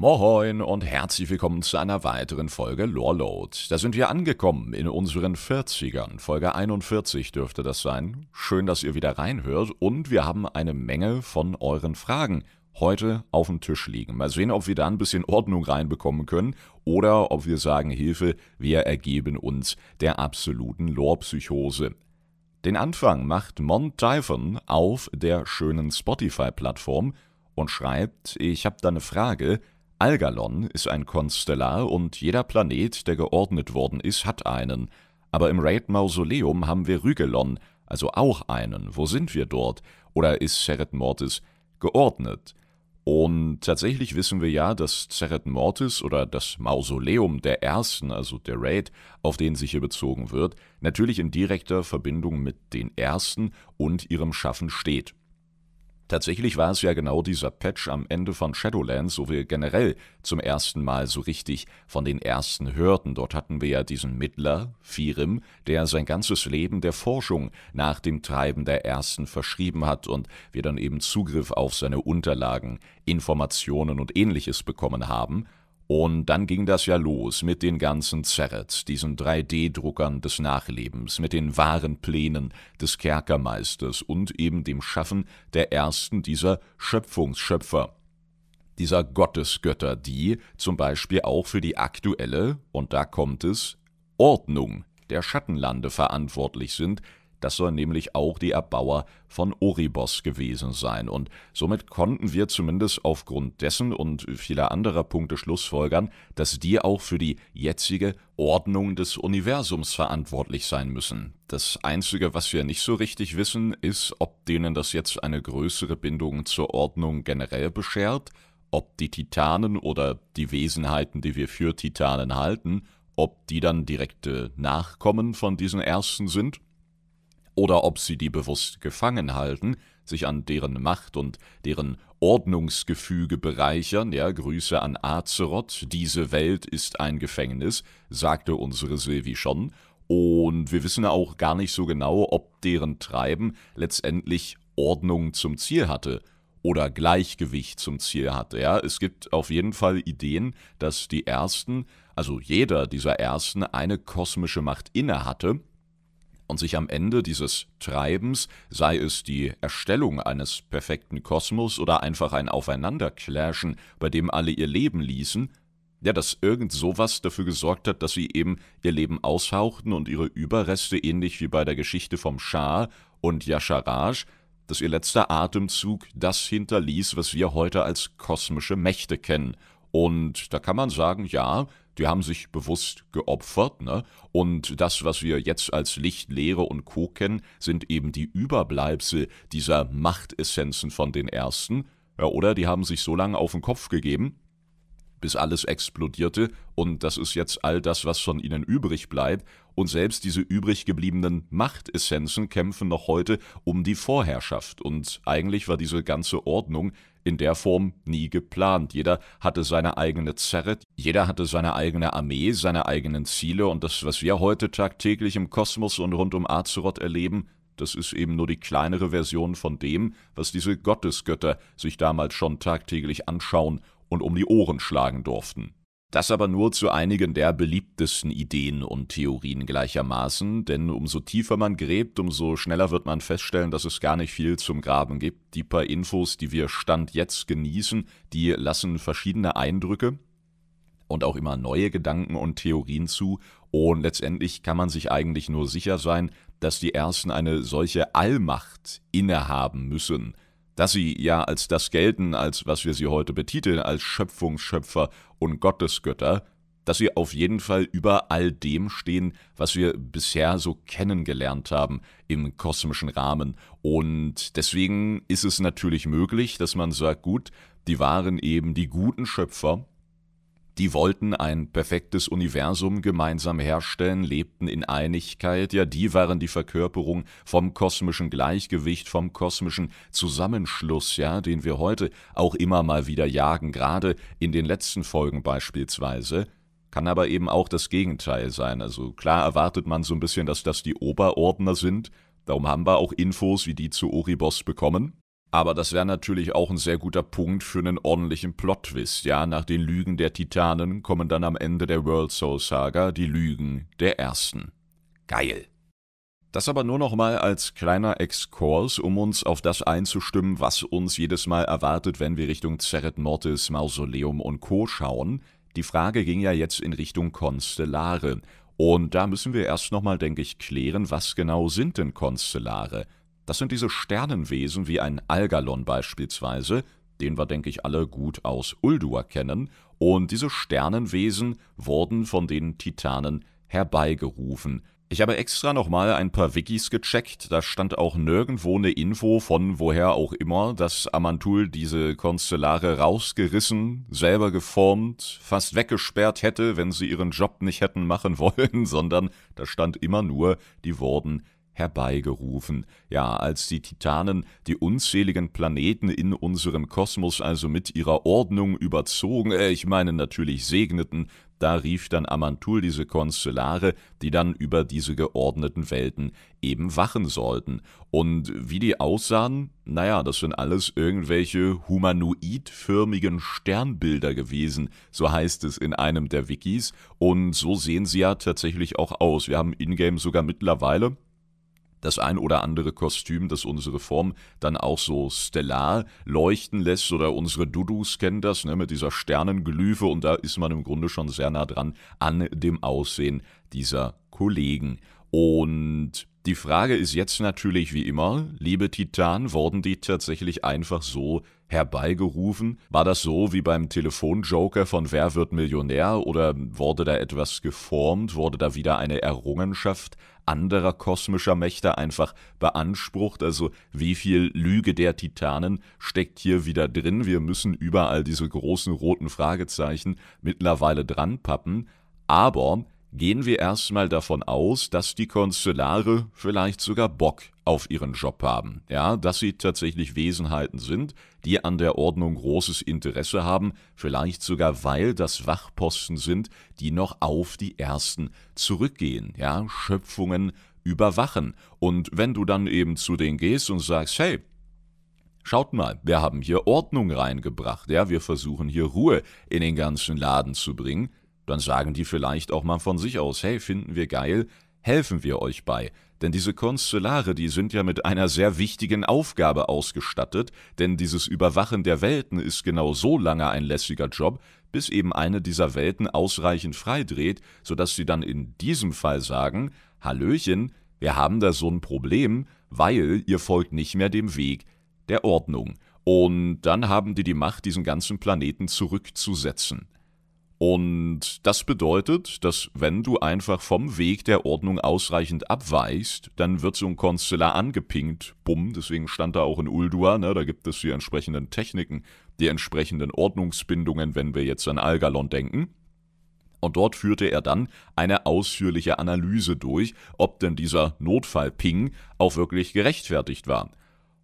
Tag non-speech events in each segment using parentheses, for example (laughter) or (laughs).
Moin und herzlich willkommen zu einer weiteren Folge Loreload. Da sind wir angekommen in unseren 40ern. Folge 41 dürfte das sein. Schön, dass ihr wieder reinhört und wir haben eine Menge von euren Fragen heute auf dem Tisch liegen. Mal sehen, ob wir da ein bisschen Ordnung reinbekommen können oder ob wir sagen, Hilfe, wir ergeben uns der absoluten Lore-Psychose. Den Anfang macht Mont Typhon auf der schönen Spotify-Plattform und schreibt, ich habe da eine Frage, Algalon ist ein Konstellar und jeder Planet, der geordnet worden ist, hat einen. Aber im Raid Mausoleum haben wir Rügelon, also auch einen. Wo sind wir dort? Oder ist Seret Mortis geordnet? Und tatsächlich wissen wir ja, dass Seret Mortis oder das Mausoleum der Ersten, also der Raid, auf den sich hier bezogen wird, natürlich in direkter Verbindung mit den Ersten und ihrem Schaffen steht. Tatsächlich war es ja genau dieser Patch am Ende von Shadowlands, wo wir generell zum ersten Mal so richtig von den Ersten hörten. Dort hatten wir ja diesen Mittler, Firim, der sein ganzes Leben der Forschung nach dem Treiben der Ersten verschrieben hat und wir dann eben Zugriff auf seine Unterlagen, Informationen und ähnliches bekommen haben. Und dann ging das ja los mit den ganzen Zerrets, diesen 3D-Druckern des Nachlebens, mit den wahren Plänen des Kerkermeisters und eben dem Schaffen der ersten dieser Schöpfungsschöpfer, dieser Gottesgötter, die zum Beispiel auch für die aktuelle, und da kommt es, Ordnung der Schattenlande verantwortlich sind, das soll nämlich auch die Erbauer von Oribos gewesen sein. Und somit konnten wir zumindest aufgrund dessen und vieler anderer Punkte schlussfolgern, dass die auch für die jetzige Ordnung des Universums verantwortlich sein müssen. Das Einzige, was wir nicht so richtig wissen, ist, ob denen das jetzt eine größere Bindung zur Ordnung generell beschert, ob die Titanen oder die Wesenheiten, die wir für Titanen halten, ob die dann direkte Nachkommen von diesen Ersten sind oder ob sie die bewusst gefangen halten, sich an deren Macht und deren Ordnungsgefüge bereichern. Ja, Grüße an Azeroth, diese Welt ist ein Gefängnis, sagte unsere Silvi schon. Und wir wissen auch gar nicht so genau, ob deren Treiben letztendlich Ordnung zum Ziel hatte oder Gleichgewicht zum Ziel hatte. Ja, es gibt auf jeden Fall Ideen, dass die ersten, also jeder dieser ersten, eine kosmische Macht inne hatte und sich am Ende dieses Treibens, sei es die Erstellung eines perfekten Kosmos oder einfach ein Aufeinanderclashen, bei dem alle ihr Leben ließen, ja, dass irgend sowas dafür gesorgt hat, dass sie eben ihr Leben aushauchten und ihre Überreste, ähnlich wie bei der Geschichte vom Schah und Yasharaj, dass ihr letzter Atemzug das hinterließ, was wir heute als kosmische Mächte kennen. Und da kann man sagen, ja, die haben sich bewusst geopfert, ne? Und das, was wir jetzt als Licht, Lehre und Co. kennen, sind eben die Überbleibsel dieser Machtessenzen von den Ersten. Ja, oder die haben sich so lange auf den Kopf gegeben, bis alles explodierte, und das ist jetzt all das, was von ihnen übrig bleibt, und selbst diese übrig gebliebenen Machtessenzen kämpfen noch heute um die Vorherrschaft, und eigentlich war diese ganze Ordnung in der Form nie geplant. Jeder hatte seine eigene Zerret, jeder hatte seine eigene Armee, seine eigenen Ziele, und das, was wir heute tagtäglich im Kosmos und rund um Azeroth erleben, das ist eben nur die kleinere Version von dem, was diese Gottesgötter sich damals schon tagtäglich anschauen und um die Ohren schlagen durften. Das aber nur zu einigen der beliebtesten Ideen und Theorien gleichermaßen, denn umso tiefer man gräbt, umso schneller wird man feststellen, dass es gar nicht viel zum Graben gibt. Die paar Infos, die wir Stand jetzt genießen, die lassen verschiedene Eindrücke und auch immer neue Gedanken und Theorien zu, und letztendlich kann man sich eigentlich nur sicher sein, dass die Ersten eine solche Allmacht innehaben müssen, dass sie ja als das gelten, als was wir sie heute betiteln, als Schöpfungsschöpfer und Gottesgötter, dass sie auf jeden Fall über all dem stehen, was wir bisher so kennengelernt haben im kosmischen Rahmen. Und deswegen ist es natürlich möglich, dass man sagt, gut, die waren eben die guten Schöpfer, die wollten ein perfektes Universum gemeinsam herstellen, lebten in Einigkeit, ja, die waren die Verkörperung vom kosmischen Gleichgewicht, vom kosmischen Zusammenschluss, ja, den wir heute auch immer mal wieder jagen, gerade in den letzten Folgen beispielsweise. Kann aber eben auch das Gegenteil sein. Also klar erwartet man so ein bisschen, dass das die Oberordner sind, darum haben wir auch Infos wie die zu Oribos bekommen. Aber das wäre natürlich auch ein sehr guter Punkt für einen ordentlichen Plot-Twist, ja. Nach den Lügen der Titanen kommen dann am Ende der World Soul Saga die Lügen der Ersten. Geil. Das aber nur noch mal als kleiner Exkurs, um uns auf das einzustimmen, was uns jedes Mal erwartet, wenn wir Richtung Zeret Mortis, Mausoleum und Co. schauen. Die Frage ging ja jetzt in Richtung Konstellare. Und da müssen wir erst noch mal, denke ich, klären, was genau sind denn Konstellare? Das sind diese Sternenwesen wie ein Algalon beispielsweise, den wir, denke ich, alle gut aus Uldur kennen, und diese Sternenwesen wurden von den Titanen herbeigerufen. Ich habe extra nochmal ein paar Wikis gecheckt, da stand auch nirgendwo eine Info von woher auch immer, dass Amantul diese Konstellare rausgerissen, selber geformt, fast weggesperrt hätte, wenn sie ihren Job nicht hätten machen (laughs) wollen, sondern da stand immer nur, die wurden herbeigerufen. Ja, als die Titanen die unzähligen Planeten in unserem Kosmos also mit ihrer Ordnung überzogen, äh, ich meine natürlich segneten, da rief dann Amantul diese Konstellare, die dann über diese geordneten Welten eben wachen sollten. Und wie die aussahen, naja, das sind alles irgendwelche humanoidförmigen Sternbilder gewesen, so heißt es in einem der Wikis. Und so sehen sie ja tatsächlich auch aus. Wir haben Ingame sogar mittlerweile das ein oder andere Kostüm, das unsere Form dann auch so stellar leuchten lässt, oder unsere Dudus kennen das, ne, mit dieser Sternenglyphe, und da ist man im Grunde schon sehr nah dran an dem Aussehen dieser Kollegen. Und die Frage ist jetzt natürlich wie immer, liebe Titan, wurden die tatsächlich einfach so herbeigerufen? War das so wie beim Telefonjoker von Wer wird Millionär oder wurde da etwas geformt? Wurde da wieder eine Errungenschaft anderer kosmischer Mächte einfach beansprucht? Also wie viel Lüge der Titanen steckt hier wieder drin? Wir müssen überall diese großen roten Fragezeichen mittlerweile dran pappen. Aber gehen wir erstmal davon aus, dass die Konstellare vielleicht sogar Bock auf ihren Job haben, ja, dass sie tatsächlich Wesenheiten sind, die an der Ordnung großes Interesse haben, vielleicht sogar weil das Wachposten sind, die noch auf die ersten zurückgehen, ja, Schöpfungen überwachen. Und wenn du dann eben zu denen gehst und sagst, hey, Schaut mal, wir haben hier Ordnung reingebracht, ja, wir versuchen hier Ruhe in den ganzen Laden zu bringen, dann sagen die vielleicht auch mal von sich aus, hey, finden wir geil, helfen wir euch bei. Denn diese Konstellare, die sind ja mit einer sehr wichtigen Aufgabe ausgestattet, denn dieses Überwachen der Welten ist genau so lange ein lässiger Job, bis eben eine dieser Welten ausreichend freidreht, sodass sie dann in diesem Fall sagen, Hallöchen, wir haben da so ein Problem, weil ihr folgt nicht mehr dem Weg der Ordnung. Und dann haben die die Macht, diesen ganzen Planeten zurückzusetzen. Und das bedeutet, dass wenn du einfach vom Weg der Ordnung ausreichend abweichst, dann wird so ein Konstellar angepinkt, bumm, deswegen stand da auch in Uldua, ne, da gibt es die entsprechenden Techniken, die entsprechenden Ordnungsbindungen, wenn wir jetzt an Algalon denken. Und dort führte er dann eine ausführliche Analyse durch, ob denn dieser Notfallping auch wirklich gerechtfertigt war.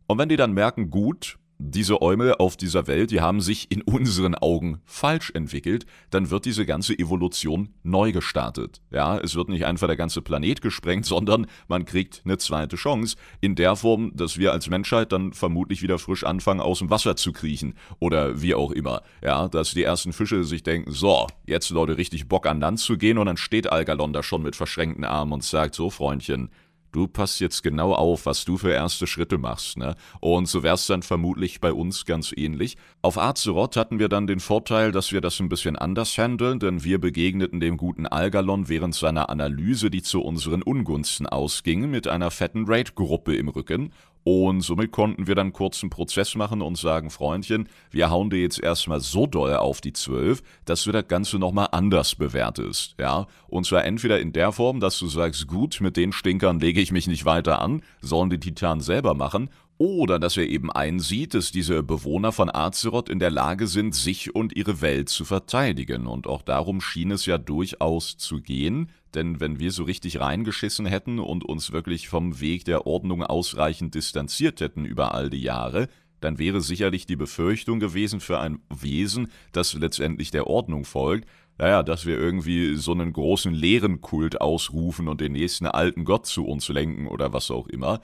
Und wenn die dann merken, gut, diese Eumel auf dieser Welt, die haben sich in unseren Augen falsch entwickelt, dann wird diese ganze Evolution neu gestartet. Ja, es wird nicht einfach der ganze Planet gesprengt, (laughs) sondern man kriegt eine zweite Chance in der Form, dass wir als Menschheit dann vermutlich wieder frisch anfangen, aus dem Wasser zu kriechen oder wie auch immer. Ja, dass die ersten Fische sich denken, so, jetzt Leute richtig Bock an Land zu gehen und dann steht Algalon da schon mit verschränkten Armen und sagt, so Freundchen, du passt jetzt genau auf, was du für erste Schritte machst, ne? Und so wär's dann vermutlich bei uns ganz ähnlich. Auf Azeroth hatten wir dann den Vorteil, dass wir das ein bisschen anders handeln, denn wir begegneten dem guten Algalon während seiner Analyse, die zu unseren Ungunsten ausging, mit einer fetten Raid-Gruppe im Rücken und somit konnten wir dann kurzen Prozess machen und sagen, Freundchen, wir hauen dir jetzt erstmal so doll auf die Zwölf, dass du das Ganze nochmal anders bewertest, ja? Und zwar entweder in der Form, dass du sagst, gut, mit den Stinkern lege ich mich nicht weiter an, sollen die Titanen selber machen, oder dass er eben einsieht, dass diese Bewohner von Azeroth in der Lage sind, sich und ihre Welt zu verteidigen. Und auch darum schien es ja durchaus zu gehen, denn wenn wir so richtig reingeschissen hätten und uns wirklich vom Weg der Ordnung ausreichend distanziert hätten über all die Jahre, dann wäre sicherlich die Befürchtung gewesen für ein Wesen, das letztendlich der Ordnung folgt, naja, dass wir irgendwie so einen großen Leerenkult ausrufen und den nächsten alten Gott zu uns lenken oder was auch immer.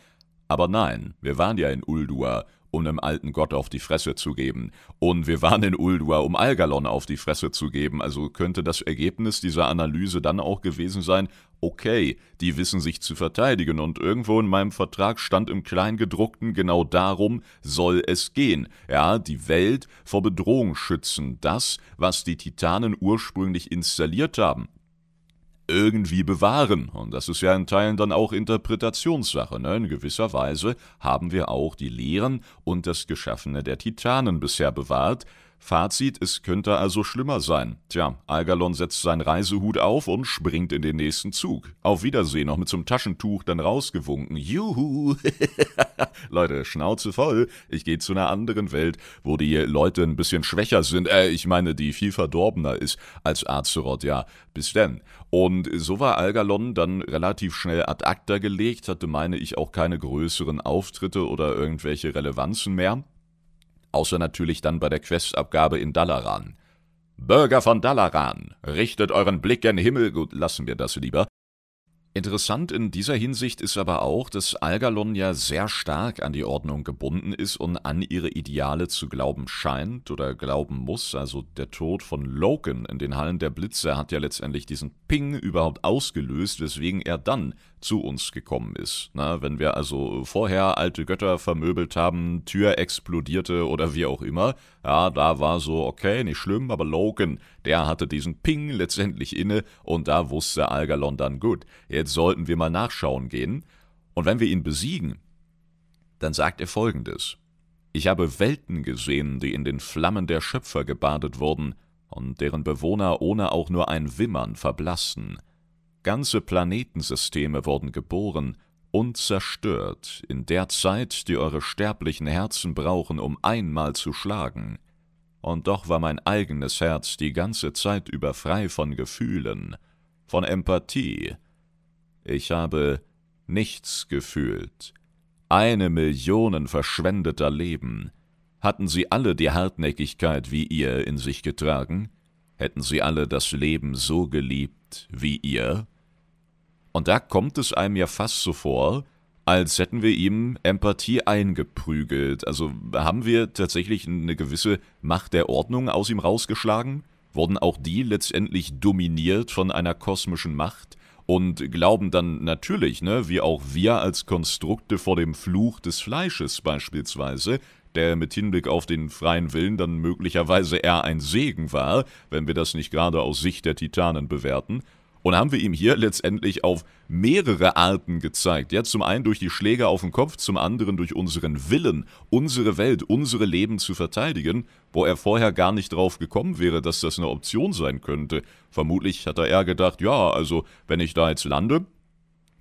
Aber nein, wir waren ja in Uldua um einem alten Gott auf die Fresse zu geben. Und wir waren in Uldur, um Algalon auf die Fresse zu geben. Also könnte das Ergebnis dieser Analyse dann auch gewesen sein, okay, die wissen sich zu verteidigen und irgendwo in meinem Vertrag stand im Kleingedruckten, genau darum soll es gehen. Ja, die Welt vor Bedrohung schützen, das, was die Titanen ursprünglich installiert haben irgendwie bewahren. Und das ist ja in Teilen dann auch Interpretationssache. Ne? In gewisser Weise haben wir auch die Lehren und das Geschaffene der Titanen bisher bewahrt. Fazit, es könnte also schlimmer sein. Tja, Algalon setzt seinen Reisehut auf und springt in den nächsten Zug. Auf Wiedersehen, noch mit so einem Taschentuch dann rausgewunken. Juhu! (laughs) Leute, Schnauze voll. Ich gehe zu einer anderen Welt, wo die Leute ein bisschen schwächer sind. Äh, ich meine, die viel verdorbener ist als Azeroth, ja. Bis denn. Und so war Algalon dann relativ schnell ad acta gelegt, hatte, meine ich, auch keine größeren Auftritte oder irgendwelche Relevanzen mehr außer natürlich dann bei der Questabgabe in Dalaran. Bürger von Dalaran, richtet euren Blick gen Himmel, gut, lassen wir das lieber, Interessant in dieser Hinsicht ist aber auch, dass Algalon ja sehr stark an die Ordnung gebunden ist und an ihre Ideale zu glauben scheint oder glauben muss. Also der Tod von Loken in den Hallen der Blitze hat ja letztendlich diesen Ping überhaupt ausgelöst, weswegen er dann zu uns gekommen ist. Na, wenn wir also vorher alte Götter vermöbelt haben, Tür explodierte oder wie auch immer, ja, da war so, okay, nicht schlimm, aber Logan, der hatte diesen Ping letztendlich inne und da wusste Algalon dann, gut, jetzt sollten wir mal nachschauen gehen. Und wenn wir ihn besiegen, dann sagt er folgendes. Ich habe Welten gesehen, die in den Flammen der Schöpfer gebadet wurden und deren Bewohner ohne auch nur ein Wimmern verblassen. Ganze Planetensysteme wurden geboren und zerstört in der Zeit, die eure sterblichen Herzen brauchen, um einmal zu schlagen. Und doch war mein eigenes Herz die ganze Zeit über frei von Gefühlen, von Empathie. Ich habe nichts gefühlt. Eine Million verschwendeter Leben. Hatten sie alle die Hartnäckigkeit wie ihr in sich getragen? Hätten sie alle das Leben so geliebt wie ihr? Und da kommt es einem ja fast so vor, als hätten wir ihm Empathie eingeprügelt. Also haben wir tatsächlich eine gewisse Macht der Ordnung aus ihm rausgeschlagen? Wurden auch die letztendlich dominiert von einer kosmischen Macht? Und glauben dann natürlich, ne, wie auch wir als Konstrukte vor dem Fluch des Fleisches beispielsweise, der mit Hinblick auf den freien Willen dann möglicherweise eher ein Segen war, wenn wir das nicht gerade aus Sicht der Titanen bewerten, und haben wir ihm hier letztendlich auf mehrere Arten gezeigt. Ja, zum einen durch die Schläge auf den Kopf, zum anderen durch unseren Willen, unsere Welt, unsere Leben zu verteidigen, wo er vorher gar nicht drauf gekommen wäre, dass das eine Option sein könnte. Vermutlich hat er eher gedacht, ja, also wenn ich da jetzt lande,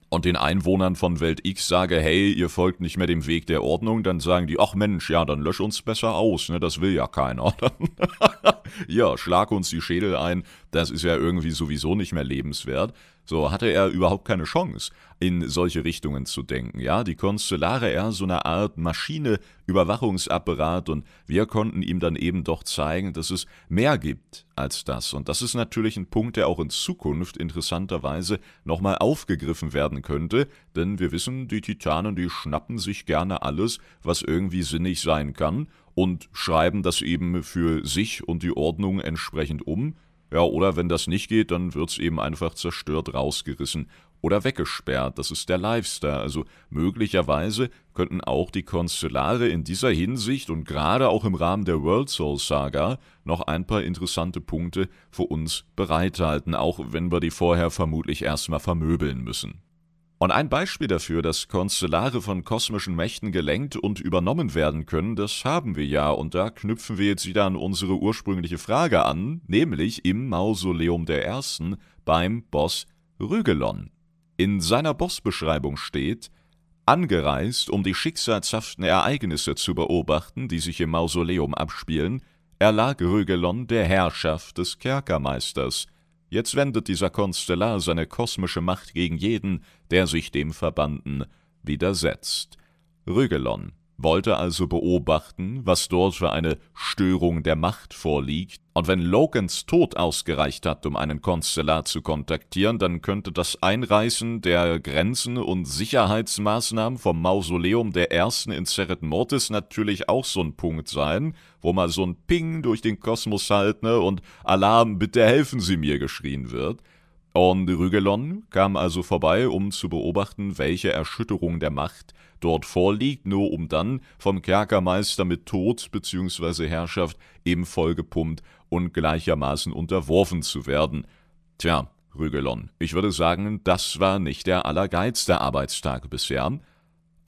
und den Einwohnern von Welt X sage, hey, ihr folgt nicht mehr dem Weg der Ordnung, dann sagen die, ach Mensch, ja, dann lösch uns besser aus, ne, das will ja keiner. (laughs) ja, schlag uns die Schädel ein, das ist ja irgendwie sowieso nicht mehr lebenswert. So hatte er überhaupt keine Chance, in solche Richtungen zu denken. Ja, die Konstellare eher so eine Art Maschine, Überwachungsapparat und wir konnten ihm dann eben doch zeigen, dass es mehr gibt als das. Und das ist natürlich ein Punkt, der auch in Zukunft interessanterweise nochmal aufgegriffen werden könnte, denn wir wissen, die Titanen, die schnappen sich gerne alles, was irgendwie sinnig sein kann und schreiben das eben für sich und die Ordnung entsprechend um ja, oder wenn das nicht geht, dann wird's eben einfach zerstört rausgerissen oder weggesperrt. Das ist der Lifestyle. Also möglicherweise könnten auch die Konstellare in dieser Hinsicht und gerade auch im Rahmen der World Soul Saga noch ein paar interessante Punkte für uns bereithalten, auch wenn wir die vorher vermutlich erstmal vermöbeln müssen. Und ein Beispiel dafür, dass Konstellare von kosmischen Mächten gelenkt und übernommen werden können, das haben wir ja, und da knüpfen wir jetzt wieder an unsere ursprüngliche Frage an, nämlich im Mausoleum der Ersten beim Boss Rügelon. In seiner Bossbeschreibung steht, angereist, um die schicksalshaften Ereignisse zu beobachten, die sich im Mausoleum abspielen, erlag Rügelon der Herrschaft des Kerkermeisters – Jetzt wendet dieser Konstellar seine kosmische Macht gegen jeden, der sich dem Verbanden widersetzt. Rügelon, wollte also beobachten, was dort für eine Störung der Macht vorliegt, und wenn Logans Tod ausgereicht hat, um einen Konstellar zu kontaktieren, dann könnte das Einreißen der Grenzen und Sicherheitsmaßnahmen vom Mausoleum der Ersten in Ceret Mortis natürlich auch so ein Punkt sein, wo mal so ein Ping durch den Kosmos halt, ne, und Alarm, bitte helfen Sie mir geschrien wird. Und Rügelon kam also vorbei, um zu beobachten, welche Erschütterung der Macht dort vorliegt, nur um dann vom Kerkermeister mit Tod bzw. Herrschaft eben vollgepumpt und gleichermaßen unterworfen zu werden. Tja, Rügelon, ich würde sagen, das war nicht der allergeilste Arbeitstag bisher.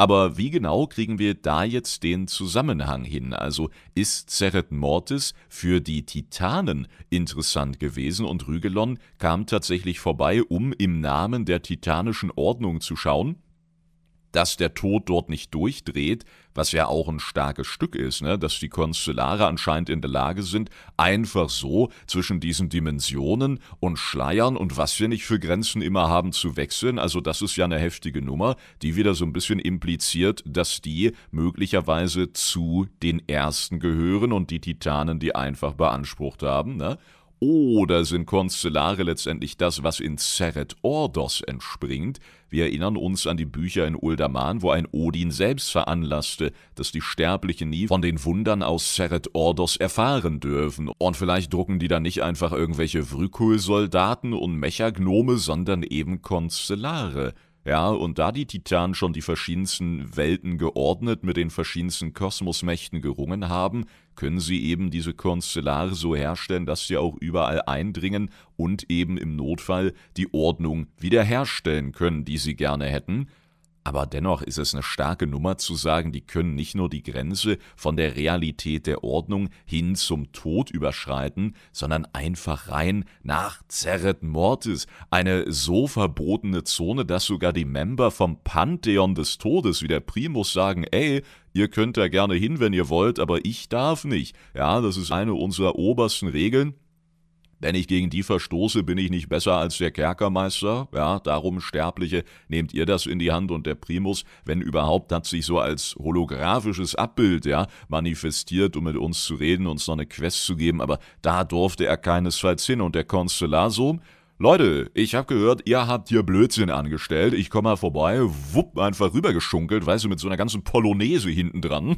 Aber wie genau kriegen wir da jetzt den Zusammenhang hin? Also ist Ceret Mortis für die Titanen interessant gewesen und Rügelon kam tatsächlich vorbei, um im Namen der titanischen Ordnung zu schauen, dass der Tod dort nicht durchdreht, was ja auch ein starkes Stück ist, ne? dass die Konstellare anscheinend in der Lage sind, einfach so zwischen diesen Dimensionen und Schleiern und was wir nicht für Grenzen immer haben zu wechseln. Also das ist ja eine heftige Nummer, die wieder so ein bisschen impliziert, dass die möglicherweise zu den Ersten gehören und die Titanen die einfach beansprucht haben. Ne? Oder sind Konstellare letztendlich das, was in Seret Ordos entspringt? Wir erinnern uns an die Bücher in Uldaman, wo ein Odin selbst veranlasste, dass die Sterblichen nie von den Wundern aus Seret Ordos erfahren dürfen. Und vielleicht drucken die dann nicht einfach irgendwelche Vrykul-Soldaten und Mechagnome, sondern eben Konstellare. Ja, und da die Titanen schon die verschiedensten Welten geordnet mit den verschiedensten Kosmosmächten gerungen haben, können sie eben diese Konstellare so herstellen, dass sie auch überall eindringen und eben im Notfall die Ordnung wiederherstellen können, die sie gerne hätten. Aber dennoch ist es eine starke Nummer zu sagen, die können nicht nur die Grenze von der Realität der Ordnung hin zum Tod überschreiten, sondern einfach rein nach Zerret Mortis, eine so verbotene Zone, dass sogar die Member vom Pantheon des Todes wie der Primus sagen, ey, ihr könnt da gerne hin, wenn ihr wollt, aber ich darf nicht. Ja, das ist eine unserer obersten Regeln. Wenn ich gegen die verstoße, bin ich nicht besser als der Kerkermeister. Ja, darum, Sterbliche, nehmt ihr das in die Hand und der Primus, wenn überhaupt, hat sich so als holographisches Abbild, ja, manifestiert, um mit uns zu reden, uns noch eine Quest zu geben, aber da durfte er keinesfalls hin und der Konstellar so, Leute, ich hab gehört, ihr habt hier Blödsinn angestellt. Ich komme mal vorbei, wupp, einfach rübergeschunkelt, weißt du, mit so einer ganzen Polonaise hinten dran.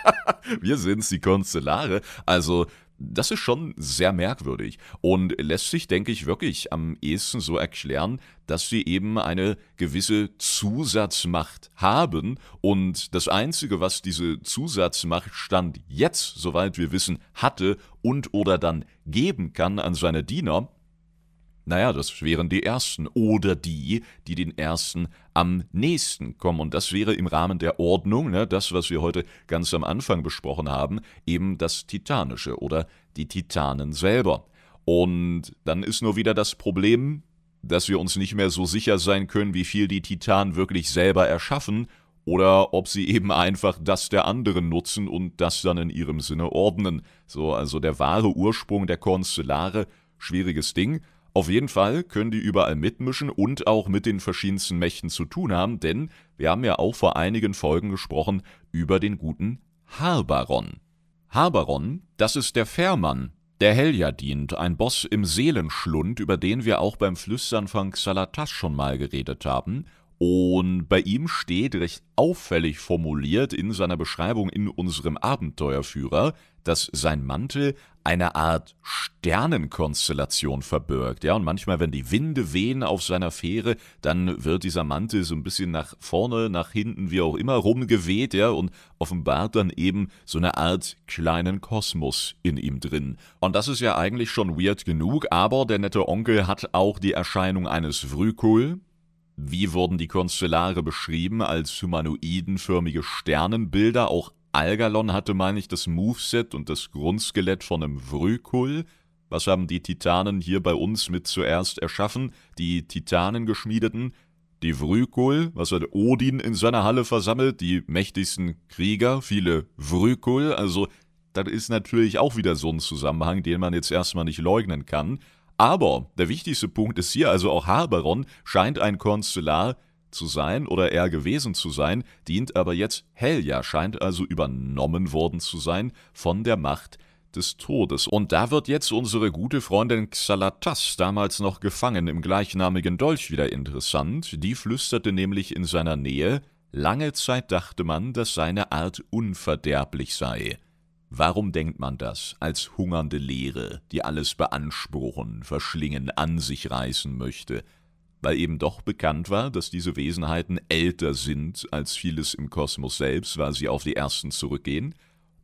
(laughs) Wir sind's, die Konstellare. Also, das ist schon sehr merkwürdig und lässt sich, denke ich, wirklich am ehesten so erklären, dass sie eben eine gewisse Zusatzmacht haben und das Einzige, was diese Zusatzmacht Stand jetzt, soweit wir wissen, hatte und oder dann geben kann an seine Diener, naja, das wären die Ersten oder die, die den Ersten am nächsten kommen. Und das wäre im Rahmen der Ordnung, ne, das, was wir heute ganz am Anfang besprochen haben, eben das Titanische oder die Titanen selber. Und dann ist nur wieder das Problem, dass wir uns nicht mehr so sicher sein können, wie viel die Titanen wirklich selber erschaffen oder ob sie eben einfach das der anderen nutzen und das dann in ihrem Sinne ordnen. So, also der wahre Ursprung der Konstellare, schwieriges Ding. Auf jeden Fall können die überall mitmischen und auch mit den verschiedensten Mächten zu tun haben, denn wir haben ja auch vor einigen Folgen gesprochen über den guten Harbaron. Harbaron, das ist der Fährmann, der Helja dient, ein Boss im Seelenschlund, über den wir auch beim Flüstern von Xalatas schon mal geredet haben. Und bei ihm steht recht auffällig formuliert in seiner Beschreibung in unserem Abenteuerführer, dass sein Mantel eine Art Sternenkonstellation verbirgt. Ja, und manchmal, wenn die Winde wehen auf seiner Fähre, dann wird dieser Mantel so ein bisschen nach vorne, nach hinten, wie auch immer, rumgeweht, ja, und offenbart dann eben so eine Art kleinen Kosmos in ihm drin. Und das ist ja eigentlich schon weird genug, aber der nette Onkel hat auch die Erscheinung eines Vrykul, wie wurden die Konstellare beschrieben? Als humanoidenförmige Sternenbilder. Auch Algalon hatte, meine ich, das Moveset und das Grundskelett von einem Vrykul. Was haben die Titanen hier bei uns mit zuerst erschaffen? Die Titanen geschmiedeten? Die Vrykul, was hat Odin in seiner Halle versammelt? Die mächtigsten Krieger, viele Vrykul. Also, das ist natürlich auch wieder so ein Zusammenhang, den man jetzt erstmal nicht leugnen kann. Aber der wichtigste Punkt ist hier, also auch Haberon scheint ein Konsular zu sein oder er gewesen zu sein, dient aber jetzt Helja, scheint also übernommen worden zu sein von der Macht des Todes. Und da wird jetzt unsere gute Freundin Xalatas, damals noch gefangen im gleichnamigen Dolch, wieder interessant. Die flüsterte nämlich in seiner Nähe, lange Zeit dachte man, dass seine Art unverderblich sei. Warum denkt man das als hungernde Leere, die alles beanspruchen, verschlingen, an sich reißen möchte? Weil eben doch bekannt war, dass diese Wesenheiten älter sind als vieles im Kosmos selbst, weil sie auf die ersten zurückgehen?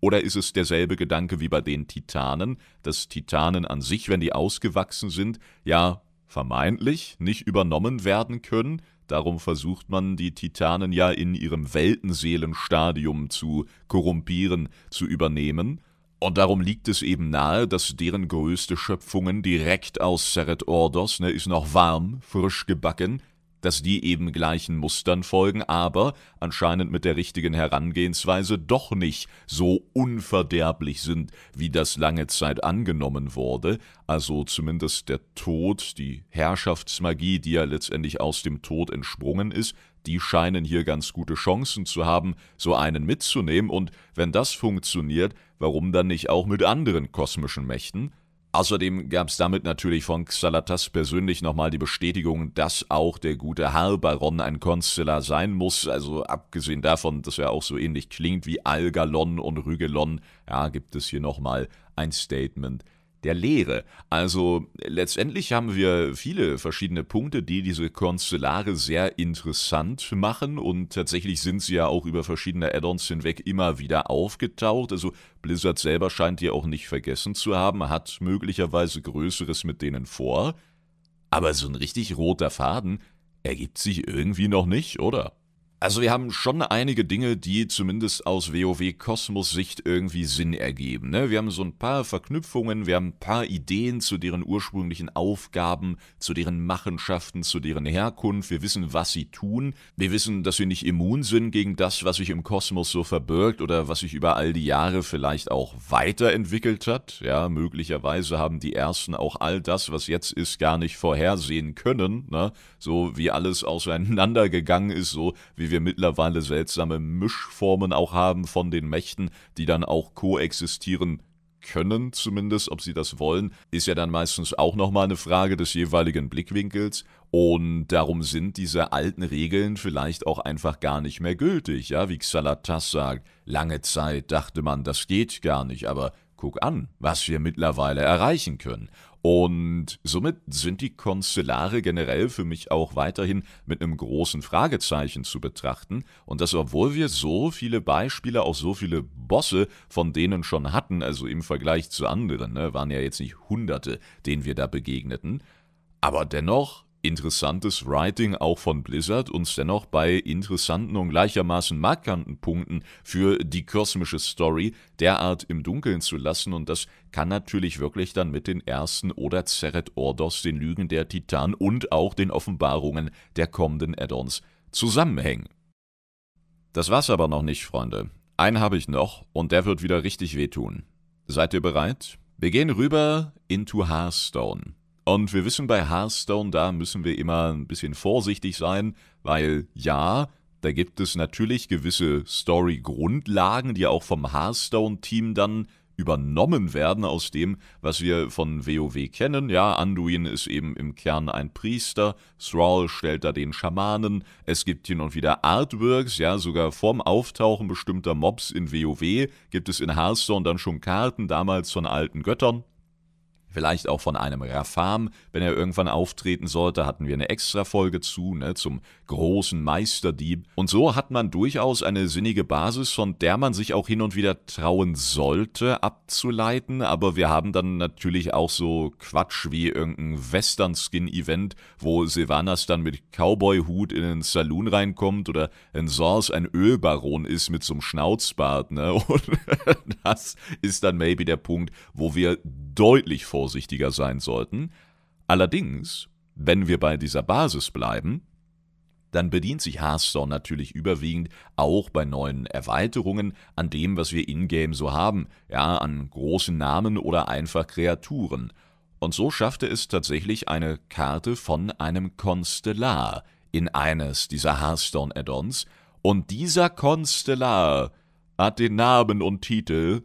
Oder ist es derselbe Gedanke wie bei den Titanen, dass Titanen an sich, wenn die ausgewachsen sind, ja vermeintlich nicht übernommen werden können, Darum versucht man, die Titanen ja in ihrem Weltenseelenstadium zu korrumpieren, zu übernehmen. Und darum liegt es eben nahe, dass deren größte Schöpfungen direkt aus Seret Ordos, ne, ist noch warm, frisch gebacken, dass die eben gleichen Mustern folgen, aber anscheinend mit der richtigen Herangehensweise doch nicht so unverderblich sind, wie das lange Zeit angenommen wurde, also zumindest der Tod, die Herrschaftsmagie, die ja letztendlich aus dem Tod entsprungen ist, die scheinen hier ganz gute Chancen zu haben, so einen mitzunehmen, und wenn das funktioniert, warum dann nicht auch mit anderen kosmischen Mächten? Außerdem gab es damit natürlich von Xalatas persönlich nochmal die Bestätigung, dass auch der gute Haarbaron ein Konstellar sein muss. Also abgesehen davon, dass er auch so ähnlich klingt wie Algalon und Rügelon, ja, gibt es hier nochmal ein Statement der Lehre. Also letztendlich haben wir viele verschiedene Punkte, die diese Konstellare sehr interessant machen und tatsächlich sind sie ja auch über verschiedene Add-ons hinweg immer wieder aufgetaucht. Also Blizzard selber scheint die auch nicht vergessen zu haben, hat möglicherweise Größeres mit denen vor. Aber so ein richtig roter Faden ergibt sich irgendwie noch nicht, oder? Also wir haben schon einige Dinge, die zumindest aus WoW-Kosmos-Sicht irgendwie Sinn ergeben. Ne? Wir haben so ein paar Verknüpfungen, wir haben ein paar Ideen zu deren ursprünglichen Aufgaben, zu deren Machenschaften, zu deren Herkunft. Wir wissen, was sie tun. Wir wissen, dass sie nicht immun sind gegen das, was sich im Kosmos so verbirgt oder was sich über all die Jahre vielleicht auch weiterentwickelt hat. Ja, möglicherweise haben die Ersten auch all das, was jetzt ist, gar nicht vorhersehen können. Ne? So wie alles auseinandergegangen ist, so wie wir wir mittlerweile seltsame Mischformen auch haben von den Mächten, die dann auch koexistieren können, zumindest, ob sie das wollen, ist ja dann meistens auch nochmal eine Frage des jeweiligen Blickwinkels. Und darum sind diese alten Regeln vielleicht auch einfach gar nicht mehr gültig, ja, wie Xalatas sagt. Lange Zeit dachte man, das geht gar nicht, aber guck an, was wir mittlerweile erreichen können. Und somit sind die Konstellare generell für mich auch weiterhin mit einem großen Fragezeichen zu betrachten. Und das, obwohl wir so viele Beispiele, auch so viele Bosse von denen schon hatten, also im Vergleich zu anderen, ne, waren ja jetzt nicht Hunderte, denen wir da begegneten. Aber dennoch interessantes Writing auch von Blizzard uns dennoch bei interessanten und gleichermaßen markanten Punkten für die kosmische Story derart im Dunkeln zu lassen und das kann natürlich wirklich dann mit den ersten oder Zeret Ordos, den Lügen der Titan und auch den Offenbarungen der kommenden Add-ons zusammenhängen. Das war's aber noch nicht, Freunde. Einen habe ich noch und der wird wieder richtig wehtun. Seid ihr bereit? Wir gehen rüber into Hearthstone. Und wir wissen bei Hearthstone, da müssen wir immer ein bisschen vorsichtig sein, weil ja, da gibt es natürlich gewisse Story-Grundlagen, die auch vom Hearthstone-Team dann übernommen werden aus dem, was wir von WoW kennen. Ja, Anduin ist eben im Kern ein Priester, Thrall stellt da den Schamanen, es gibt hin und wieder Artworks, ja, sogar vorm Auftauchen bestimmter Mobs in WoW gibt es in Hearthstone dann schon Karten, damals von alten Göttern. Vielleicht auch von einem Rafam, wenn er irgendwann auftreten sollte, hatten wir eine Extra-Folge zu, ne, zum großen Meisterdieb. Und so hat man durchaus eine sinnige Basis, von der man sich auch hin und wieder trauen sollte, abzuleiten. Aber wir haben dann natürlich auch so Quatsch wie irgendein Western-Skin-Event, wo Sylvanas dann mit Cowboy-Hut in den Saloon reinkommt oder ein Sors ein Ölbaron ist mit so einem Schnauzbart, ne? (laughs) Und das ist dann maybe der Punkt, wo wir deutlich vorsichtiger sein sollten. Allerdings, wenn wir bei dieser Basis bleiben, dann bedient sich Hearthstone natürlich überwiegend auch bei neuen Erweiterungen an dem, was wir in-game so haben, ja, an großen Namen oder einfach Kreaturen. Und so schaffte es tatsächlich eine Karte von einem Konstellar in eines dieser Hearthstone-Add-ons. Und dieser Konstellar hat den Namen und Titel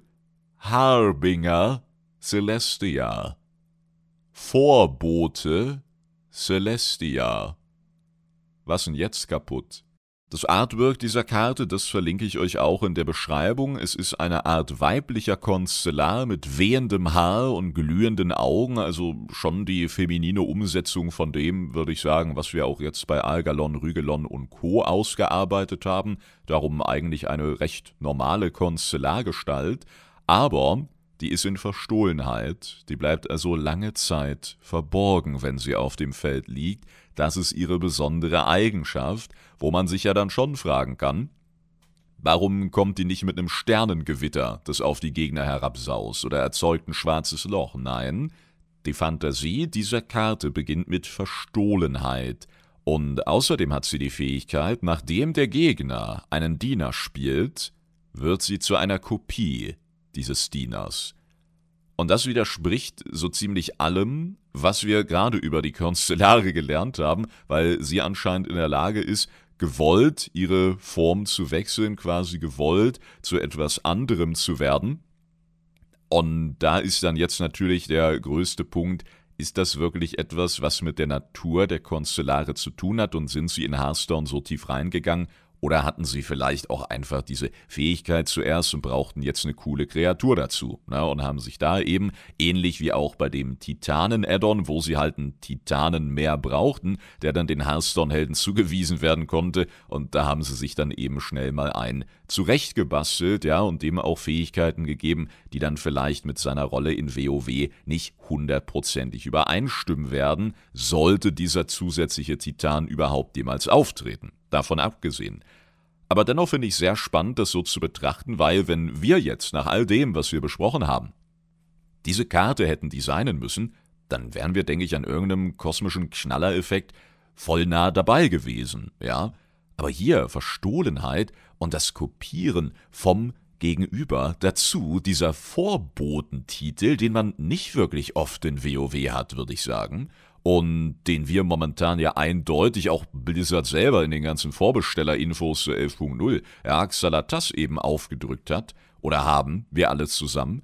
Harbinger Celestia. Vorbote Celestia. Was denn jetzt kaputt? Das Artwork dieser Karte, das verlinke ich euch auch in der Beschreibung. Es ist eine Art weiblicher Konstellar mit wehendem Haar und glühenden Augen, also schon die feminine Umsetzung von dem, würde ich sagen, was wir auch jetzt bei Algalon, Rügelon und Co. ausgearbeitet haben. Darum eigentlich eine recht normale Konstellargestalt. Aber die ist in Verstohlenheit, die bleibt also lange Zeit verborgen, wenn sie auf dem Feld liegt. Das ist ihre besondere Eigenschaft, wo man sich ja dann schon fragen kann, warum kommt die nicht mit einem Sternengewitter, das auf die Gegner herabsaust, oder erzeugt ein schwarzes Loch? Nein, die Fantasie dieser Karte beginnt mit Verstohlenheit. Und außerdem hat sie die Fähigkeit, nachdem der Gegner einen Diener spielt, wird sie zu einer Kopie dieses Dieners. Und das widerspricht so ziemlich allem, was wir gerade über die Konstellare gelernt haben, weil sie anscheinend in der Lage ist, gewollt ihre Form zu wechseln, quasi gewollt zu etwas anderem zu werden. Und da ist dann jetzt natürlich der größte Punkt, ist das wirklich etwas, was mit der Natur der Konstellare zu tun hat und sind sie in Hearthstone so tief reingegangen oder hatten sie vielleicht auch einfach diese Fähigkeit zuerst und brauchten jetzt eine coole Kreatur dazu ne? und haben sich da eben, ähnlich wie auch bei dem Titanen-Addon, wo sie halt einen Titanen mehr brauchten, der dann den Hearthstone-Helden zugewiesen werden konnte und da haben sie sich dann eben schnell mal einen zurechtgebastelt, ja, und dem auch Fähigkeiten gegeben, die dann vielleicht mit seiner Rolle in WoW nicht hundertprozentig übereinstimmen werden, sollte dieser zusätzliche Titan überhaupt jemals auftreten davon abgesehen. Aber dennoch finde ich sehr spannend, das so zu betrachten, weil wenn wir jetzt nach all dem, was wir besprochen haben, diese Karte hätten designen müssen, dann wären wir, denke ich, an irgendeinem kosmischen Knallereffekt voll nah dabei gewesen, ja. Aber hier Verstohlenheit und das Kopieren vom Gegenüber, dazu dieser Vorbotentitel, den man nicht wirklich oft in WoW hat, würde ich sagen, und den wir momentan ja eindeutig auch Blizzard selber in den ganzen Vorbestellerinfos zu 11.0, ja, Xalatas eben aufgedrückt hat. Oder haben, wir alle zusammen.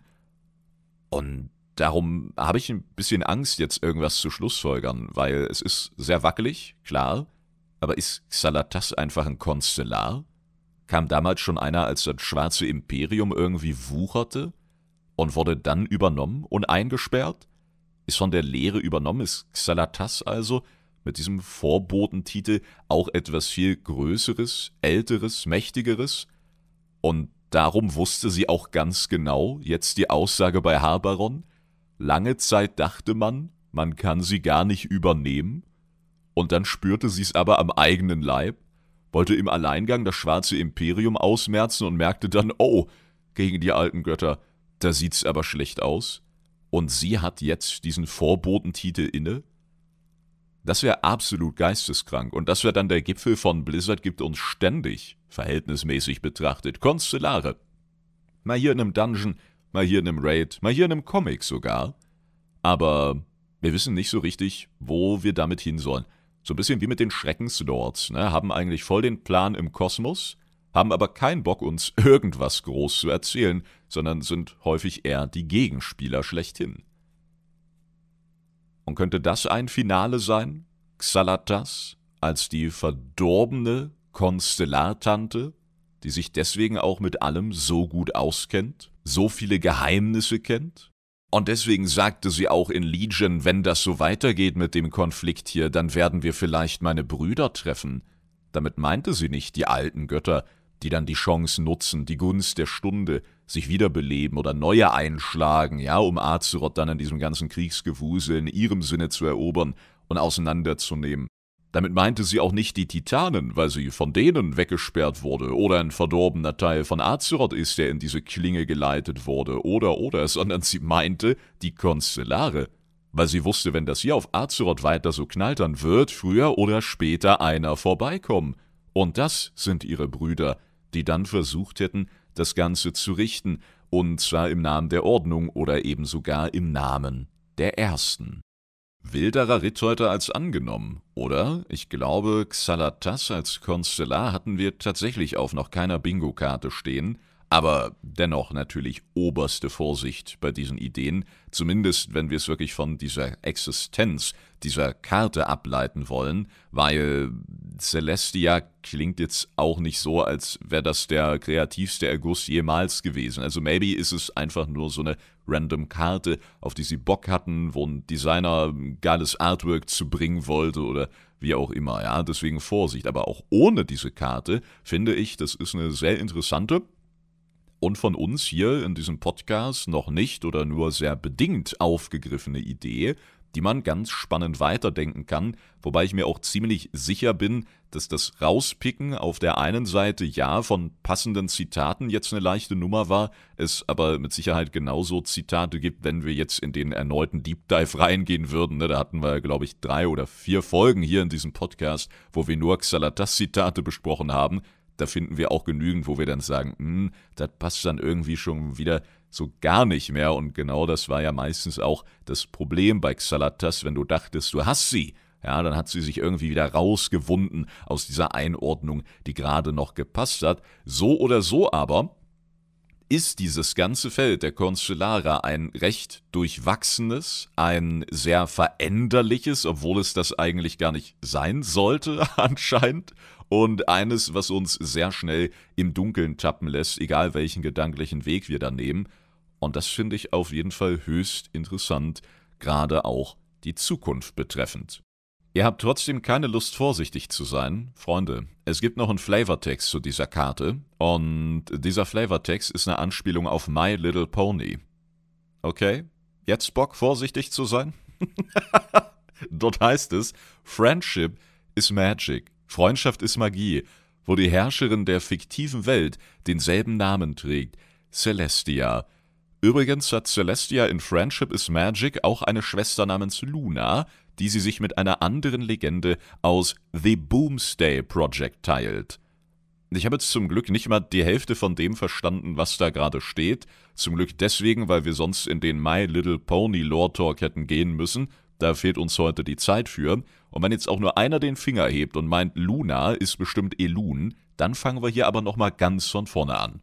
Und darum habe ich ein bisschen Angst, jetzt irgendwas zu schlussfolgern, weil es ist sehr wackelig, klar, aber ist Xalatas einfach ein Konstellar? Kam damals schon einer, als das schwarze Imperium irgendwie wucherte und wurde dann übernommen und eingesperrt? ist von der Lehre übernommen, ist Xalatas also mit diesem Vorbotentitel auch etwas viel Größeres, Älteres, Mächtigeres. Und darum wusste sie auch ganz genau, jetzt die Aussage bei Harbaron, lange Zeit dachte man, man kann sie gar nicht übernehmen, und dann spürte sie es aber am eigenen Leib, wollte im Alleingang das schwarze Imperium ausmerzen und merkte dann, oh, gegen die alten Götter, da sieht's aber schlecht aus und sie hat jetzt diesen Vorbotentitel inne? Das wäre absolut geisteskrank und das wäre dann der Gipfel von Blizzard gibt uns ständig, verhältnismäßig betrachtet, Konstellare. Mal hier in einem Dungeon, mal hier in einem Raid, mal hier in einem Comic sogar. Aber wir wissen nicht so richtig, wo wir damit hin sollen. So ein bisschen wie mit den Schreckenslords, ne? haben eigentlich voll den Plan im Kosmos, haben aber keinen Bock, uns (laughs) irgendwas groß zu erzählen, sondern sind häufig eher die Gegenspieler schlechthin. Und könnte das ein Finale sein? Xalatas als die verdorbene Konstellartante, die sich deswegen auch mit allem so gut auskennt, so viele Geheimnisse kennt? Und deswegen sagte sie auch in Legion, wenn das so weitergeht mit dem Konflikt hier, dann werden wir vielleicht meine Brüder treffen. Damit meinte sie nicht die alten Götter, die dann die Chance nutzen, die Gunst der Stunde, sich wiederbeleben oder neue einschlagen, ja, um Azeroth dann in diesem ganzen Kriegsgewusel in ihrem Sinne zu erobern und auseinanderzunehmen. Damit meinte sie auch nicht die Titanen, weil sie von denen weggesperrt wurde, oder ein verdorbener Teil von Azeroth ist, der in diese Klinge geleitet wurde, oder, oder, sondern sie meinte die Konstellare, weil sie wusste, wenn das hier auf Azeroth weiter so knallt, dann wird früher oder später einer vorbeikommen. Und das sind ihre Brüder, die dann versucht hätten, das Ganze zu richten, und zwar im Namen der Ordnung oder eben sogar im Namen der Ersten. Wilderer Ritt heute als angenommen, oder? Ich glaube, Xalatas als Konstellar hatten wir tatsächlich auf noch keiner Bingo-Karte stehen, aber dennoch natürlich oberste Vorsicht bei diesen Ideen, zumindest wenn wir es wirklich von dieser Existenz, dieser Karte ableiten wollen, weil Celestia klingt jetzt auch nicht so, als wäre das der kreativste Erguss jemals gewesen. Also maybe ist es einfach nur so eine random Karte, auf die sie Bock hatten, wo ein Designer geiles Artwork zu bringen wollte oder wie auch immer, ja, deswegen Vorsicht. Aber auch ohne diese Karte finde ich, das ist eine sehr interessante und von uns hier in diesem Podcast noch nicht oder nur sehr bedingt aufgegriffene Idee, die man ganz spannend weiterdenken kann, wobei ich mir auch ziemlich sicher bin, dass das Rauspicken auf der einen Seite ja von passenden Zitaten jetzt eine leichte Nummer war, es aber mit Sicherheit genauso Zitate gibt, wenn wir jetzt in den erneuten Deep Dive reingehen würden. Ne? Da hatten wir, glaube ich, drei oder vier Folgen hier in diesem Podcast, wo wir nur Xalatas-Zitate besprochen haben da finden wir auch genügend, wo wir dann sagen, hm, das passt dann irgendwie schon wieder so gar nicht mehr. Und genau das war ja meistens auch das Problem bei Xalatas, wenn du dachtest, du hast sie. Ja, dann hat sie sich irgendwie wieder rausgewunden aus dieser Einordnung, die gerade noch gepasst hat. So oder so aber ist dieses ganze Feld der Constellara ein recht durchwachsenes, ein sehr veränderliches, obwohl es das eigentlich gar nicht sein sollte (laughs) anscheinend, und eines, was uns sehr schnell im Dunkeln tappen lässt, egal welchen gedanklichen Weg wir da nehmen. Und das finde ich auf jeden Fall höchst interessant, gerade auch die Zukunft betreffend. Ihr habt trotzdem keine Lust, vorsichtig zu sein. Freunde, es gibt noch einen Flavortext zu dieser Karte. Und dieser Flavortext ist eine Anspielung auf My Little Pony. Okay? Jetzt Bock, vorsichtig zu sein? (laughs) Dort heißt es, Friendship is magic. Freundschaft ist Magie, wo die Herrscherin der fiktiven Welt denselben Namen trägt, Celestia. Übrigens hat Celestia in Friendship is Magic auch eine Schwester namens Luna, die sie sich mit einer anderen Legende aus The Boomsday Project teilt. Ich habe jetzt zum Glück nicht mal die Hälfte von dem verstanden, was da gerade steht. Zum Glück deswegen, weil wir sonst in den My Little Pony Lore Talk hätten gehen müssen da fehlt uns heute die Zeit für. Und wenn jetzt auch nur einer den Finger hebt und meint, Luna ist bestimmt Elun, dann fangen wir hier aber nochmal ganz von vorne an.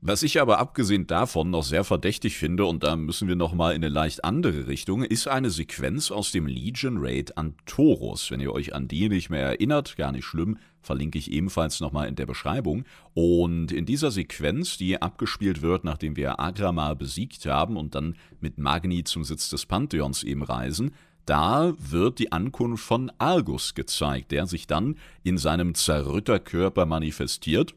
Was ich aber abgesehen davon noch sehr verdächtig finde, und da müssen wir nochmal in eine leicht andere Richtung, ist eine Sequenz aus dem Legion Raid an Taurus. Wenn ihr euch an die nicht mehr erinnert, gar nicht schlimm, verlinke ich ebenfalls nochmal in der Beschreibung. Und in dieser Sequenz, die abgespielt wird, nachdem wir Agrama besiegt haben und dann mit Magni zum Sitz des Pantheons eben reisen, da wird die Ankunft von Argus gezeigt, der sich dann in seinem Zerrütterkörper manifestiert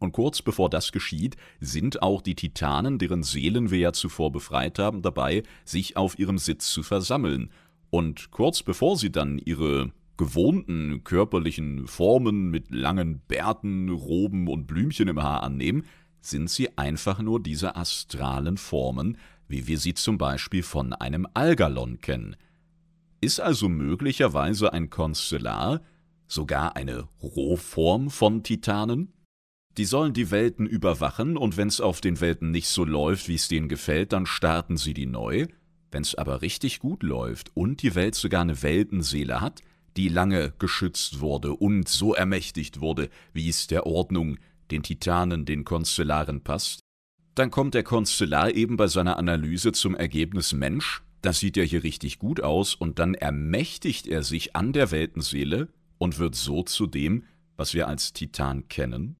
und kurz bevor das geschieht, sind auch die Titanen, deren Seelen wir ja zuvor befreit haben, dabei, sich auf ihrem Sitz zu versammeln. Und kurz bevor sie dann ihre gewohnten körperlichen Formen mit langen Bärten, Roben und Blümchen im Haar annehmen, sind sie einfach nur diese astralen Formen, wie wir sie zum Beispiel von einem Algalon kennen. Ist also möglicherweise ein Konstellar sogar eine Rohform von Titanen? Die sollen die Welten überwachen und wenn's auf den Welten nicht so läuft, wie es denen gefällt, dann starten sie die neu. Wenn's aber richtig gut läuft und die Welt sogar eine Weltenseele hat, die lange geschützt wurde und so ermächtigt wurde, wie es der Ordnung, den Titanen, den Konstellaren passt, dann kommt der Konstellar eben bei seiner Analyse zum Ergebnis Mensch, das sieht ja hier richtig gut aus, und dann ermächtigt er sich an der Weltenseele und wird so zu dem, was wir als Titan kennen,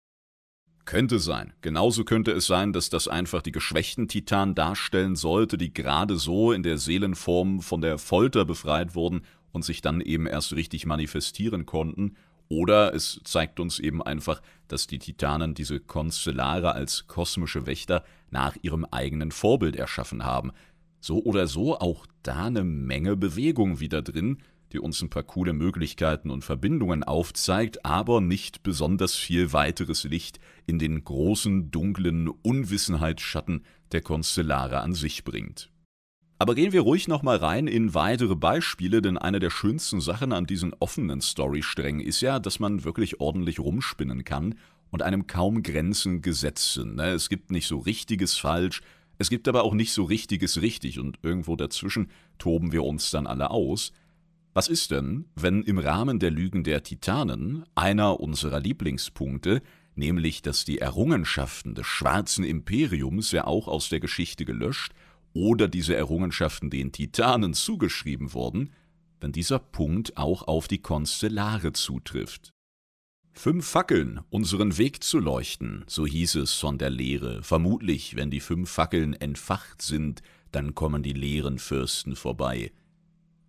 könnte sein. Genauso könnte es sein, dass das einfach die geschwächten Titanen darstellen sollte, die gerade so in der Seelenform von der Folter befreit wurden und sich dann eben erst richtig manifestieren konnten. Oder es zeigt uns eben einfach, dass die Titanen diese Konstellare als kosmische Wächter nach ihrem eigenen Vorbild erschaffen haben. So oder so auch da eine Menge Bewegung wieder drin, die uns ein paar coole Möglichkeiten und Verbindungen aufzeigt, aber nicht besonders viel weiteres Licht in den großen, dunklen Unwissenheitsschatten der Konstellare an sich bringt. Aber gehen wir ruhig nochmal rein in weitere Beispiele, denn eine der schönsten Sachen an diesen offenen Storysträngen ist ja, dass man wirklich ordentlich rumspinnen kann und einem kaum Grenzen gesetzt sind. Ne? Es gibt nicht so richtiges Falsch, Es gibt aber auch nicht so richtiges richtig und irgendwo dazwischen toben wir uns dann alle aus. Was ist denn, wenn im Rahmen der Lügen der Titanen einer unserer Lieblingspunkte, nämlich dass die Errungenschaften des schwarzen Imperiums ja auch aus der Geschichte gelöscht oder diese Errungenschaften den Titanen zugeschrieben wurden, wenn dieser Punkt auch auf die Konstellare zutrifft. Fünf Fackeln, unseren Weg zu leuchten, so hieß es von der Lehre. Vermutlich, wenn die fünf Fackeln entfacht sind, dann kommen die leeren Fürsten vorbei.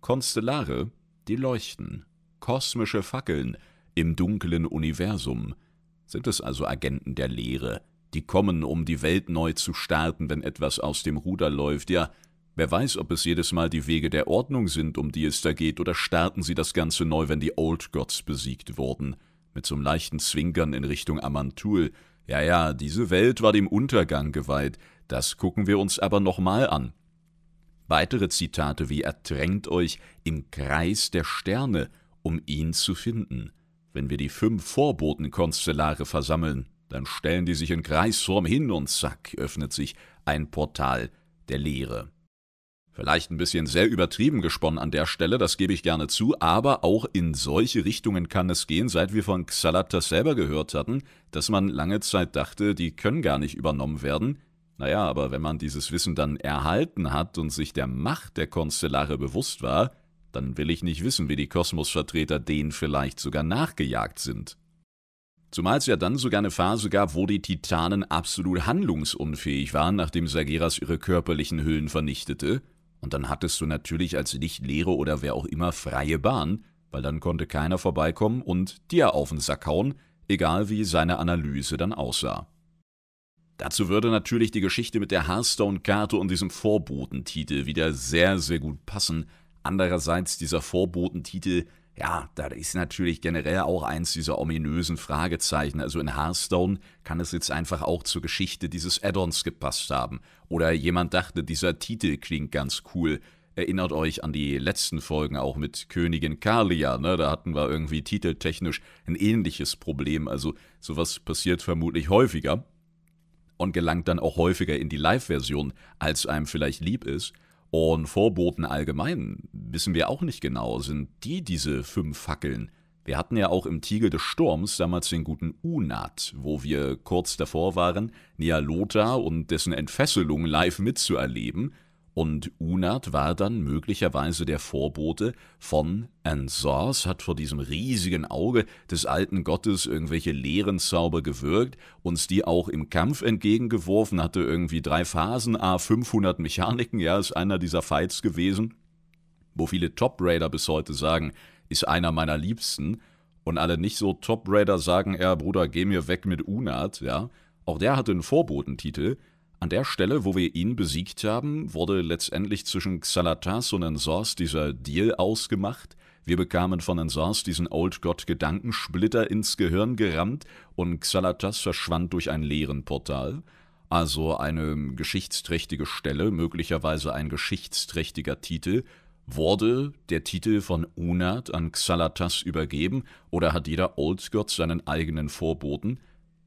Konstellare, die leuchten, kosmische Fackeln im dunklen Universum. Sind es also Agenten der Lehre, die kommen, um die Welt neu zu starten, wenn etwas aus dem Ruder läuft, ja, Wer weiß, ob es jedes Mal die Wege der Ordnung sind, um die es da geht, oder starten sie das Ganze neu, wenn die Old Gods besiegt wurden mit so einem leichten Zwinkern in Richtung Amantul. Ja, ja, diese Welt war dem Untergang geweiht, das gucken wir uns aber nochmal an. Weitere Zitate wie Ertränkt euch im Kreis der Sterne, um ihn zu finden. Wenn wir die fünf Vorbotenkonstellare versammeln, dann stellen die sich in Kreisform hin und zack, öffnet sich ein Portal der Lehre. Vielleicht ein bisschen sehr übertrieben gesponnen an der Stelle, das gebe ich gerne zu, aber auch in solche Richtungen kann es gehen, seit wir von Xalatas selber gehört hatten, dass man lange Zeit dachte, die können gar nicht übernommen werden. Naja, aber wenn man dieses Wissen dann erhalten hat und sich der Macht der Konstellare bewusst war, dann will ich nicht wissen, wie die Kosmosvertreter denen vielleicht sogar nachgejagt sind. Zumal es ja dann sogar eine Phase gab, wo die Titanen absolut handlungsunfähig waren, nachdem Sageras ihre körperlichen Hüllen vernichtete, und dann hattest du natürlich als Lichtlehre oder wer auch immer freie Bahn, weil dann konnte keiner vorbeikommen und dir auf den Sack hauen, egal wie seine Analyse dann aussah. Dazu würde natürlich die Geschichte mit der Hearthstone-Karte und diesem Vorbotentitel wieder sehr, sehr gut passen. Andererseits dieser Vorbotentitel ja, da ist natürlich generell auch eins dieser ominösen Fragezeichen. Also in Hearthstone kann es jetzt einfach auch zur Geschichte dieses Add-ons gepasst haben. Oder jemand dachte, dieser Titel klingt ganz cool. Erinnert euch an die letzten Folgen auch mit Königin Kalia, ne? Da hatten wir irgendwie titeltechnisch ein ähnliches Problem. Also sowas passiert vermutlich häufiger und gelangt dann auch häufiger in die Live-Version, als einem vielleicht lieb ist. Und Vorboten allgemein wissen wir auch nicht genau. Sind die diese fünf Fackeln? Wir hatten ja auch im Tiegel des Sturms damals den guten Unat, wo wir kurz davor waren, Nialota und dessen Entfesselung live mitzuerleben. Und Unat war dann möglicherweise der Vorbote von Ansors, hat vor diesem riesigen Auge des alten Gottes irgendwelche leeren Zauber gewirkt, uns die auch im Kampf entgegengeworfen, hatte irgendwie drei Phasen, a 500 Mechaniken, ja, ist einer dieser Fights gewesen, wo viele Top-Raider bis heute sagen, ist einer meiner Liebsten, und alle nicht so Top-Raider sagen, ja, Bruder, geh mir weg mit Unat, ja. Auch der hatte einen Vorbotentitel, an der Stelle, wo wir ihn besiegt haben, wurde letztendlich zwischen Xalatas und Ensors dieser Deal ausgemacht. Wir bekamen von Ensors diesen Old God Gedankensplitter ins Gehirn gerammt und Xalatas verschwand durch ein leeren Portal. Also eine geschichtsträchtige Stelle, möglicherweise ein geschichtsträchtiger Titel. Wurde der Titel von Unat an Xalatas übergeben oder hat jeder Old God seinen eigenen Vorboten?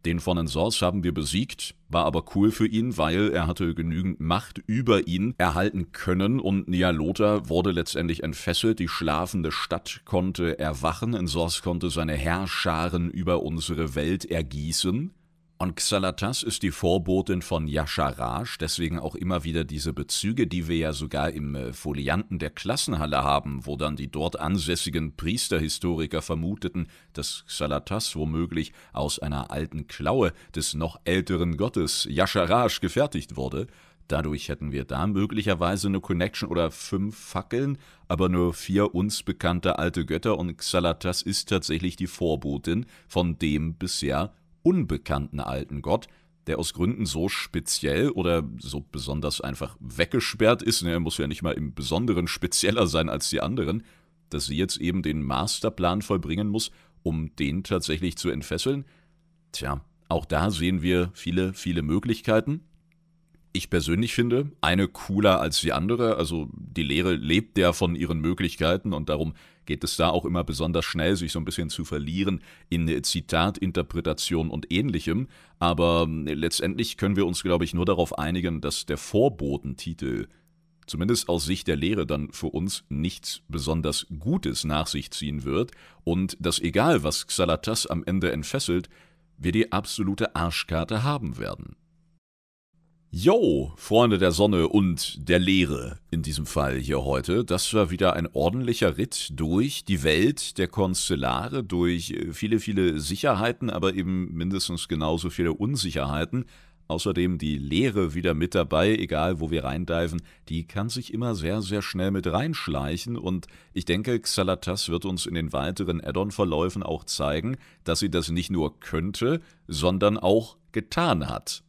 Den von Ensors haben wir besiegt, war aber cool für ihn, weil er hatte genügend Macht über ihn erhalten können und Nialota wurde letztendlich entfesselt, die schlafende Stadt konnte erwachen, Ensors konnte seine Herrscharen über unsere Welt ergießen und Xalatas ist die Vorbotin von Yasharaj, deswegen auch immer wieder diese Bezüge, die wir ja sogar im äh, Folianten der Klassenhalle haben, wo dann die dort ansässigen Priesterhistoriker vermuteten, dass Xalatas womöglich aus einer alten Klaue des noch älteren Gottes Yasharaj gefertigt wurde. Dadurch hätten wir da möglicherweise eine Connection oder fünf Fackeln, aber nur vier uns bekannte alte Götter und Xalatas ist tatsächlich die Vorbotin von dem bisher unbekannten alten Gott, der aus Gründen so speziell oder so besonders einfach weggesperrt ist, ne, er muss ja nicht mal im Besonderen spezieller sein als die anderen, dass sie jetzt eben den Masterplan vollbringen muss, um den tatsächlich zu entfesseln? Tja, auch da sehen wir viele, viele Möglichkeiten. ich persönlich finde, eine cooler als die andere. Also die Lehre lebt ja von ihren Möglichkeiten und darum geht es da auch immer besonders schnell, sich so ein bisschen zu verlieren in Zitatinterpretation und ähnlichem. Aber ähm, letztendlich können wir uns, glaube ich, nur darauf einigen, dass der Vorbotentitel zumindest aus Sicht der Lehre dann für uns nichts besonders Gutes nach sich ziehen wird und dass egal was Xalatas am Ende entfesselt, wir die absolute Arschkarte haben werden. Yo, Freunde der Sonne und der Leere in diesem Fall hier heute. Das war wieder ein ordentlicher Ritt durch die Welt der Konstellare, durch äh, viele, viele Sicherheiten, aber eben mindestens genauso viele Unsicherheiten. Außerdem die Leere wieder mit dabei, egal wo wir reindiven, die kann sich immer sehr, sehr schnell mit reinschleichen und ich denke, Xalatas wird uns in den weiteren Addon-Verläufen auch zeigen, dass sie das nicht nur könnte, sondern auch getan hat.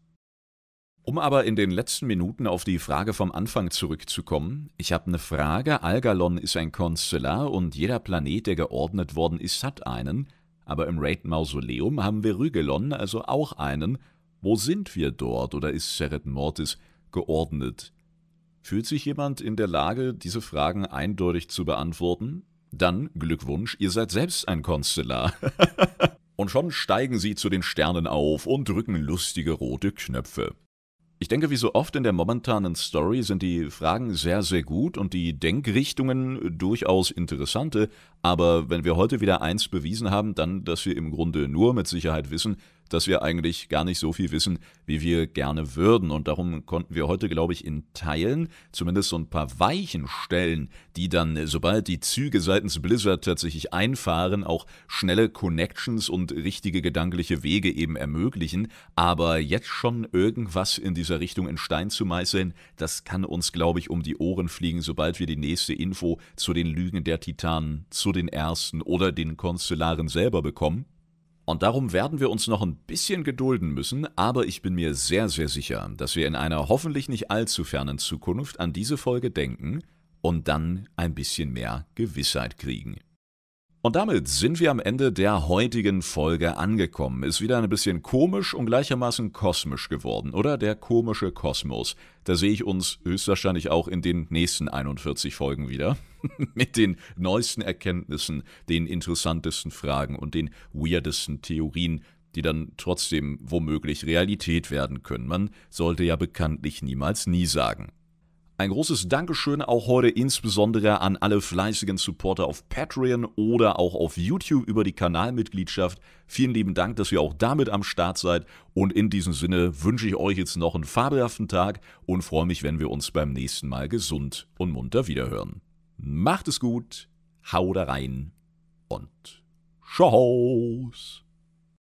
Um aber in den letzten Minuten auf die Frage vom Anfang zurückzukommen, ich habe eine Frage. Algalon ist ein Konstellar und jeder Planet, der geordnet worden ist, hat einen. Aber im Raid Mausoleum haben wir Rügelon, also auch einen. Wo sind wir dort oder ist Seret Mortis geordnet? Fühlt sich jemand in der Lage, diese Fragen eindeutig zu beantworten? Dann Glückwunsch, ihr seid selbst ein Konstellar. (laughs) und schon steigen sie zu den Sternen auf und drücken lustige rote Knöpfe. Ich denke, wie so oft in der momentanen Story sind die Fragen sehr, sehr gut und die Denkrichtungen durchaus interessante, aber wenn wir heute wieder eins bewiesen haben, dann, dass wir im Grunde nur mit Sicherheit wissen, dass wir eigentlich gar nicht so viel wissen, wie wir gerne würden. Und darum konnten wir heute, glaube ich, in Teilen zumindest so ein paar Weichen stellen, die dann, sobald die Züge seitens Blizzard tatsächlich einfahren, auch schnelle Connections und richtige gedankliche Wege eben ermöglichen. Aber jetzt schon irgendwas in dieser Richtung in Stein zu meißeln, das kann uns, glaube ich, um die Ohren fliegen, sobald wir die nächste Info zu den Lügen der Titanen, zu den Ersten oder den Konstellaren selber bekommen. Und darum werden wir uns noch ein bisschen gedulden müssen, aber ich bin mir sehr, sehr sicher, dass wir in einer hoffentlich nicht allzu fernen Zukunft an diese Folge denken und dann ein bisschen mehr Gewissheit kriegen. Und damit sind wir am Ende der heutigen Folge angekommen. Ist wieder ein bisschen komisch und gleichermaßen kosmisch geworden, oder? Der komische Kosmos. Da sehe ich uns höchstwahrscheinlich auch in den nächsten 41 Folgen wieder. (laughs) Mit den neuesten Erkenntnissen, den interessantesten Fragen und den weirdesten Theorien, die dann trotzdem womöglich Realität werden können. Man sollte ja bekanntlich niemals nie sagen. Ein großes Dankeschön auch heute insbesondere an alle fleißigen Supporter auf Patreon oder auch auf YouTube über die Kanalmitgliedschaft. Vielen lieben Dank, dass ihr auch damit am Start seid. Und in diesem Sinne wünsche ich euch jetzt noch einen fabelhaften Tag und freue mich, wenn wir uns beim nächsten Mal gesund und munter wiederhören. Macht es gut, haut rein und Tschau's.